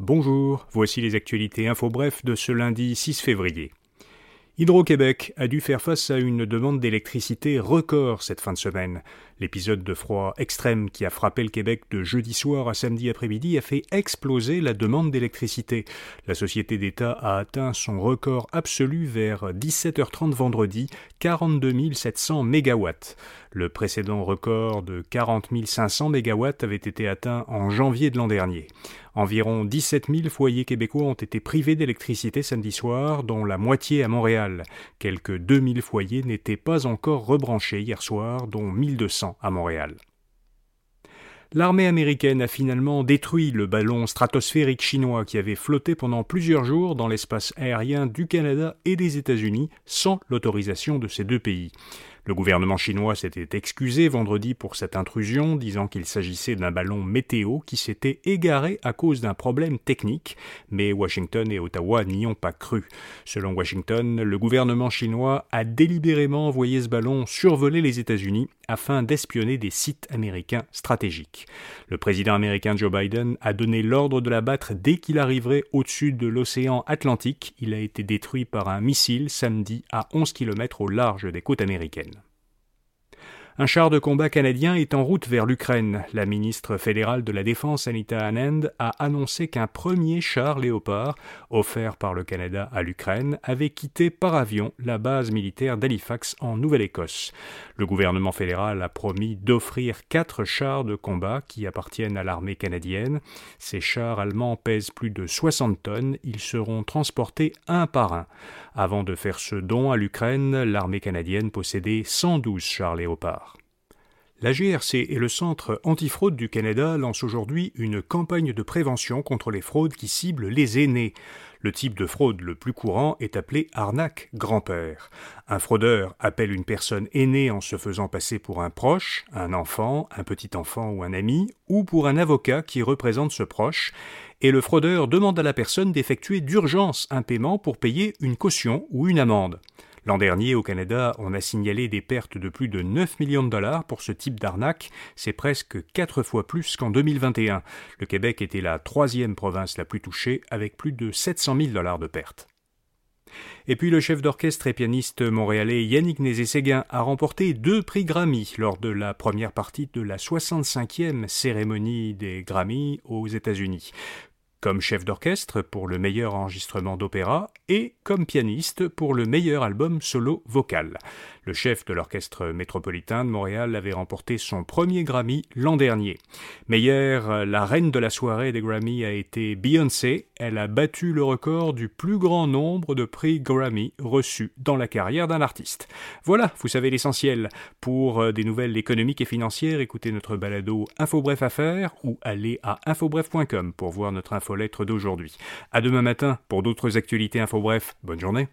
Bonjour, voici les actualités info bref de ce lundi 6 février. Hydro-Québec a dû faire face à une demande d'électricité record cette fin de semaine. L'épisode de froid extrême qui a frappé le Québec de jeudi soir à samedi après-midi a fait exploser la demande d'électricité. La société d'État a atteint son record absolu vers 17h30 vendredi, 42 700 mégawatts. Le précédent record de 40 500 mégawatts avait été atteint en janvier de l'an dernier. Environ 17 000 foyers québécois ont été privés d'électricité samedi soir, dont la moitié à Montréal. Quelques 2000 foyers n'étaient pas encore rebranchés hier soir, dont 1200 à Montréal. L'armée américaine a finalement détruit le ballon stratosphérique chinois qui avait flotté pendant plusieurs jours dans l'espace aérien du Canada et des États-Unis sans l'autorisation de ces deux pays. Le gouvernement chinois s'était excusé vendredi pour cette intrusion, disant qu'il s'agissait d'un ballon météo qui s'était égaré à cause d'un problème technique, mais Washington et Ottawa n'y ont pas cru. Selon Washington, le gouvernement chinois a délibérément envoyé ce ballon survoler les États-Unis afin d'espionner des sites américains stratégiques. Le président américain Joe Biden a donné l'ordre de l'abattre dès qu'il arriverait au-dessus de l'océan Atlantique. Il a été détruit par un missile samedi à 11 km au large des côtes américaines. Un char de combat canadien est en route vers l'Ukraine. La ministre fédérale de la Défense, Anita Anand, a annoncé qu'un premier char Léopard, offert par le Canada à l'Ukraine, avait quitté par avion la base militaire d'Halifax en Nouvelle-Écosse. Le gouvernement fédéral a promis d'offrir quatre chars de combat qui appartiennent à l'armée canadienne. Ces chars allemands pèsent plus de 60 tonnes. Ils seront transportés un par un. Avant de faire ce don à l'Ukraine, l'armée canadienne possédait 112 chars Léopard. La GRC et le Centre antifraude du Canada lancent aujourd'hui une campagne de prévention contre les fraudes qui ciblent les aînés. Le type de fraude le plus courant est appelé arnaque grand-père. Un fraudeur appelle une personne aînée en se faisant passer pour un proche, un enfant, un petit enfant ou un ami, ou pour un avocat qui représente ce proche, et le fraudeur demande à la personne d'effectuer d'urgence un paiement pour payer une caution ou une amende. L'an dernier, au Canada, on a signalé des pertes de plus de 9 millions de dollars pour ce type d'arnaque. C'est presque quatre fois plus qu'en 2021. Le Québec était la troisième province la plus touchée, avec plus de 700 000 dollars de pertes. Et puis le chef d'orchestre et pianiste montréalais Yannick Nézé-Séguin a remporté deux prix Grammy lors de la première partie de la 65e cérémonie des Grammy aux États-Unis comme chef d'orchestre pour le meilleur enregistrement d'opéra et comme pianiste pour le meilleur album solo vocal. Le chef de l'orchestre métropolitain de Montréal avait remporté son premier Grammy l'an dernier. Meilleure, la reine de la soirée des Grammy a été Beyoncé. Elle a battu le record du plus grand nombre de prix Grammy reçus dans la carrière d'un artiste. Voilà, vous savez l'essentiel. Pour euh, des nouvelles économiques et financières, écoutez notre balado InfoBref Affaires ou allez à infobref.com pour voir notre info lettre d'aujourd'hui. À demain matin pour d'autres actualités info bref. Bonne journée.